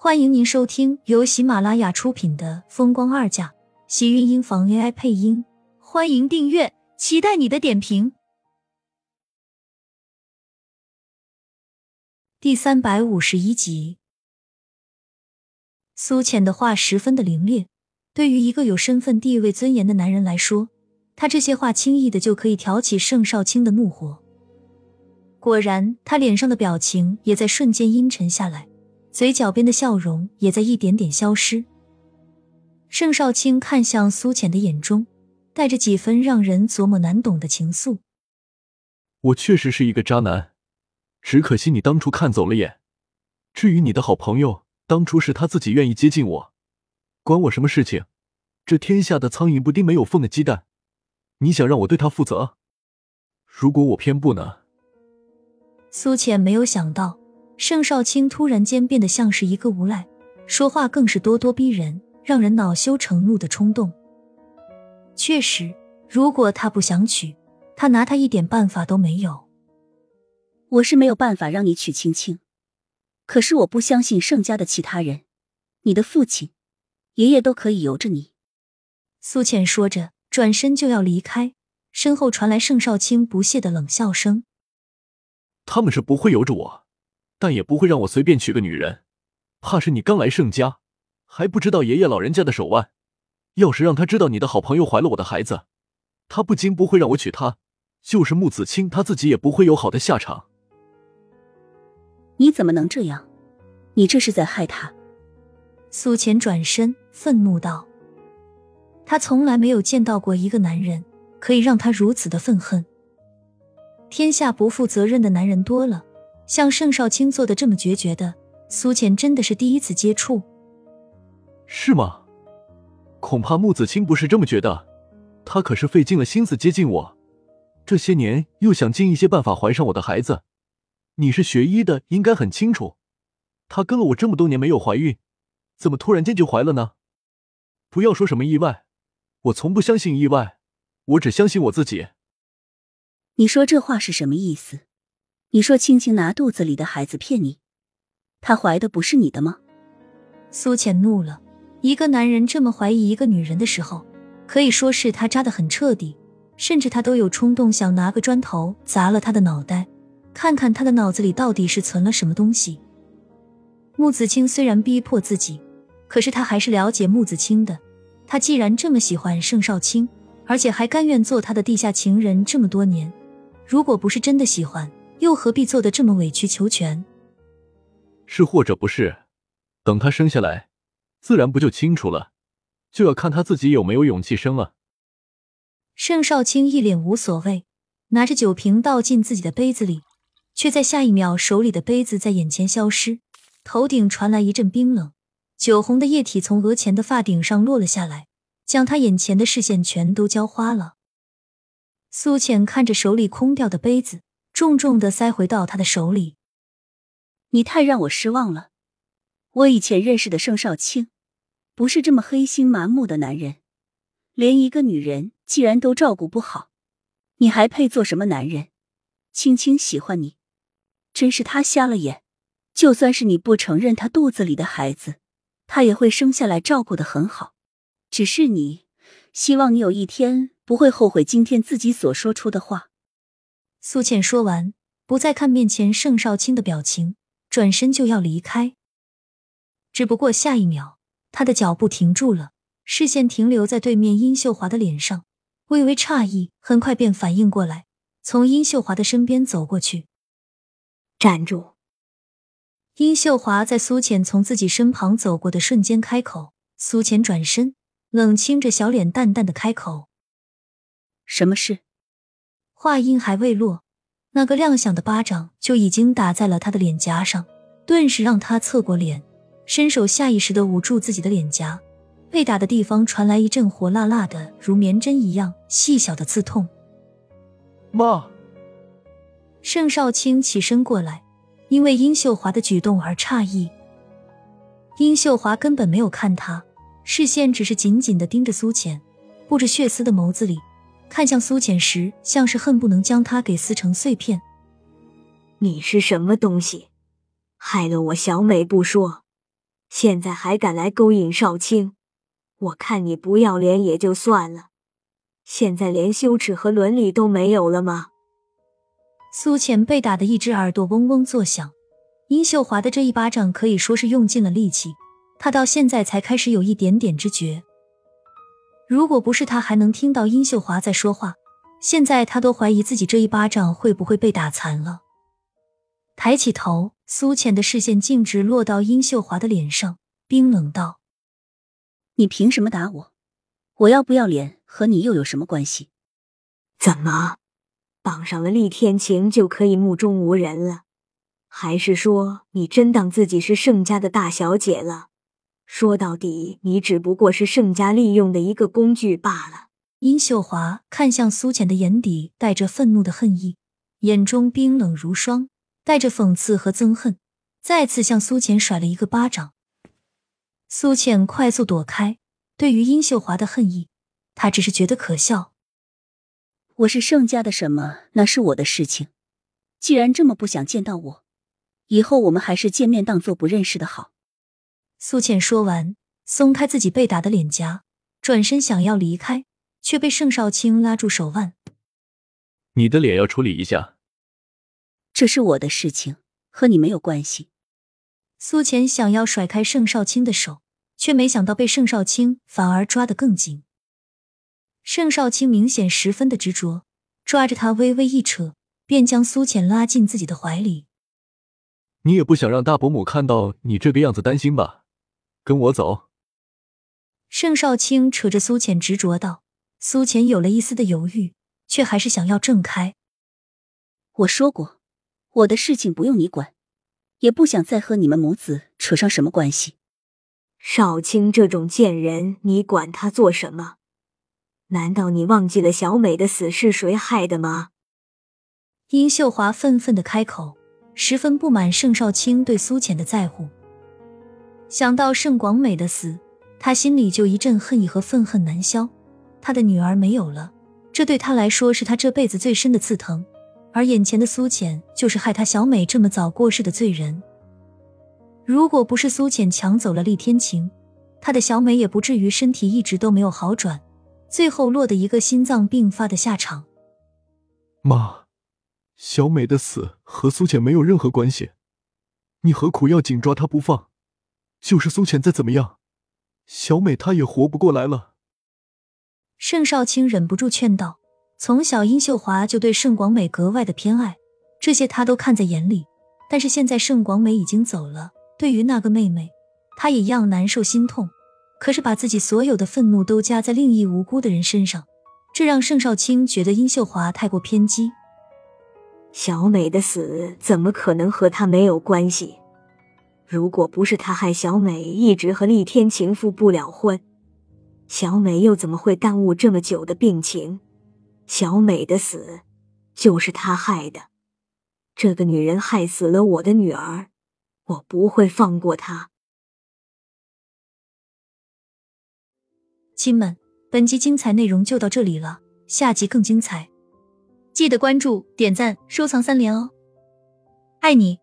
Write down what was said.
欢迎您收听由喜马拉雅出品的《风光二嫁》，喜运音房 AI 配音。欢迎订阅，期待你的点评。第三百五十一集，苏浅的话十分的凌冽。对于一个有身份地位、尊严的男人来说，他这些话轻易的就可以挑起盛少卿的怒火。果然，他脸上的表情也在瞬间阴沉下来。嘴角边的笑容也在一点点消失。盛少卿看向苏浅的眼中，带着几分让人琢磨难懂的情愫。我确实是一个渣男，只可惜你当初看走了眼。至于你的好朋友，当初是他自己愿意接近我，关我什么事情？这天下的苍蝇不叮没有缝的鸡蛋，你想让我对他负责？如果我偏不呢？苏浅没有想到。盛少卿突然间变得像是一个无赖，说话更是咄咄逼人，让人恼羞成怒的冲动。确实，如果他不想娶，他拿他一点办法都没有。我是没有办法让你娶青青，可是我不相信盛家的其他人，你的父亲、爷爷都可以由着你。苏浅说着，转身就要离开，身后传来盛少卿不屑的冷笑声：“他们是不会由着我。”但也不会让我随便娶个女人，怕是你刚来盛家，还不知道爷爷老人家的手腕。要是让他知道你的好朋友怀了我的孩子，他不仅不会让我娶她，就是穆子清他自己也不会有好的下场。你怎么能这样？你这是在害他！苏浅转身愤怒道：“他从来没有见到过一个男人可以让他如此的愤恨。天下不负责任的男人多了。”像盛少卿做的这么决绝的，苏浅真的是第一次接触。是吗？恐怕穆子清不是这么觉得。他可是费尽了心思接近我，这些年又想尽一些办法怀上我的孩子。你是学医的，应该很清楚。他跟了我这么多年没有怀孕，怎么突然间就怀了呢？不要说什么意外，我从不相信意外，我只相信我自己。你说这话是什么意思？你说青青拿肚子里的孩子骗你，她怀的不是你的吗？苏浅怒了。一个男人这么怀疑一个女人的时候，可以说是他扎的很彻底，甚至他都有冲动想拿个砖头砸了他的脑袋，看看他的脑子里到底是存了什么东西。穆子清虽然逼迫自己，可是他还是了解穆子清的。他既然这么喜欢盛少卿，而且还甘愿做他的地下情人这么多年，如果不是真的喜欢，又何必做的这么委曲求全？是或者不是？等他生下来，自然不就清楚了？就要看他自己有没有勇气生了。盛少卿一脸无所谓，拿着酒瓶倒进自己的杯子里，却在下一秒手里的杯子在眼前消失，头顶传来一阵冰冷，酒红的液体从额前的发顶上落了下来，将他眼前的视线全都浇花了。苏浅看着手里空掉的杯子。重重的塞回到他的手里。你太让我失望了。我以前认识的盛少卿，不是这么黑心麻木的男人。连一个女人既然都照顾不好，你还配做什么男人？青青喜欢你，真是他瞎了眼。就算是你不承认他肚子里的孩子，他也会生下来照顾的很好。只是你，希望你有一天不会后悔今天自己所说出的话。苏倩说完，不再看面前盛少卿的表情，转身就要离开。只不过下一秒，他的脚步停住了，视线停留在对面殷秀华的脸上，微微诧异，很快便反应过来，从殷秀华的身边走过去。站住！殷秀华在苏浅从自己身旁走过的瞬间开口。苏浅转身，冷清着小脸，淡淡的开口：“什么事？”话音还未落，那个亮响的巴掌就已经打在了他的脸颊上，顿时让他侧过脸，伸手下意识的捂住自己的脸颊，被打的地方传来一阵火辣辣的、如棉针一样细小的刺痛。妈，盛少卿起身过来，因为殷秀华的举动而诧异。殷秀华根本没有看他，视线只是紧紧的盯着苏浅，布着血丝的眸子里。看向苏浅时，像是恨不能将她给撕成碎片。你是什么东西，害了我小美不说，现在还敢来勾引少卿，我看你不要脸也就算了，现在连羞耻和伦理都没有了吗？苏浅被打的一只耳朵嗡嗡作响，殷秀华的这一巴掌可以说是用尽了力气，她到现在才开始有一点点知觉。如果不是他还能听到殷秀华在说话，现在他都怀疑自己这一巴掌会不会被打残了。抬起头，苏浅的视线径直落到殷秀华的脸上，冰冷道：“你凭什么打我？我要不要脸和你又有什么关系？怎么，绑上了厉天晴就可以目中无人了？还是说你真当自己是盛家的大小姐了？”说到底，你只不过是盛家利用的一个工具罢了。殷秀华看向苏浅的眼底带着愤怒的恨意，眼中冰冷如霜，带着讽刺和憎恨，再次向苏浅甩了一个巴掌。苏浅快速躲开，对于殷秀华的恨意，他只是觉得可笑。我是盛家的什么？那是我的事情。既然这么不想见到我，以后我们还是见面当做不认识的好。苏浅说完，松开自己被打的脸颊，转身想要离开，却被盛少卿拉住手腕：“你的脸要处理一下，这是我的事情，和你没有关系。”苏浅想要甩开盛少卿的手，却没想到被盛少卿反而抓得更紧。盛少卿明显十分的执着，抓着他微微一扯，便将苏浅拉进自己的怀里。你也不想让大伯母看到你这个样子担心吧？跟我走。盛少卿扯着苏浅执着道，苏浅有了一丝的犹豫，却还是想要挣开。我说过，我的事情不用你管，也不想再和你们母子扯上什么关系。少卿这种贱人，你管他做什么？难道你忘记了小美的死是谁害的吗？殷秀华愤愤的开口，十分不满盛少卿对苏浅的在乎。想到盛广美的死，他心里就一阵恨意和愤恨难消。他的女儿没有了，这对他来说是他这辈子最深的刺疼。而眼前的苏浅，就是害他小美这么早过世的罪人。如果不是苏浅抢走了厉天晴，他的小美也不至于身体一直都没有好转，最后落得一个心脏病发的下场。妈，小美的死和苏浅没有任何关系，你何苦要紧抓她不放？就是苏浅再怎么样，小美她也活不过来了。盛少卿忍不住劝道：“从小殷秀华就对盛广美格外的偏爱，这些他都看在眼里。但是现在盛广美已经走了，对于那个妹妹，他也一样难受心痛。可是把自己所有的愤怒都加在另一无辜的人身上，这让盛少卿觉得殷秀华太过偏激。小美的死怎么可能和他没有关系？”如果不是他害小美一直和厉天晴复不了婚，小美又怎么会耽误这么久的病情？小美的死就是他害的。这个女人害死了我的女儿，我不会放过她。亲们，本集精彩内容就到这里了，下集更精彩，记得关注、点赞、收藏三连哦！爱你。